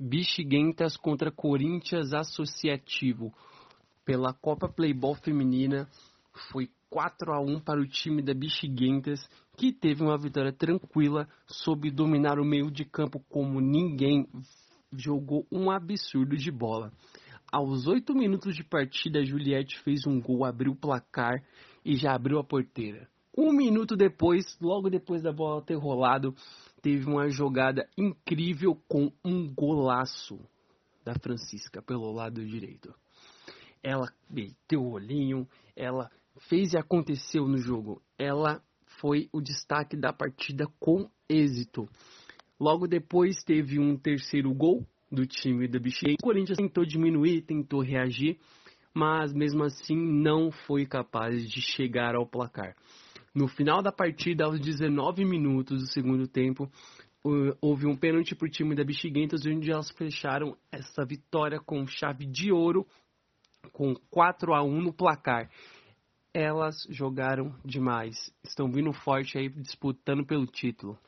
Bichiguentas contra Corinthians Associativo. Pela Copa Playball Feminina, foi 4 a 1 para o time da Bichiguentas, que teve uma vitória tranquila, soube dominar o meio de campo como ninguém, jogou um absurdo de bola. Aos 8 minutos de partida, Juliette fez um gol, abriu o placar e já abriu a porteira. Um minuto depois, logo depois da bola ter rolado, teve uma jogada incrível com um golaço da Francisca pelo lado direito. Ela meteu o olhinho, ela fez e aconteceu no jogo. Ela foi o destaque da partida com êxito. Logo depois teve um terceiro gol do time da Bichê. O Corinthians tentou diminuir, tentou reagir, mas mesmo assim não foi capaz de chegar ao placar. No final da partida, aos 19 minutos do segundo tempo, houve um pênalti para o time da Bichiguentas, onde elas fecharam essa vitória com chave de ouro, com 4 a 1 no placar. Elas jogaram demais, estão vindo forte aí disputando pelo título.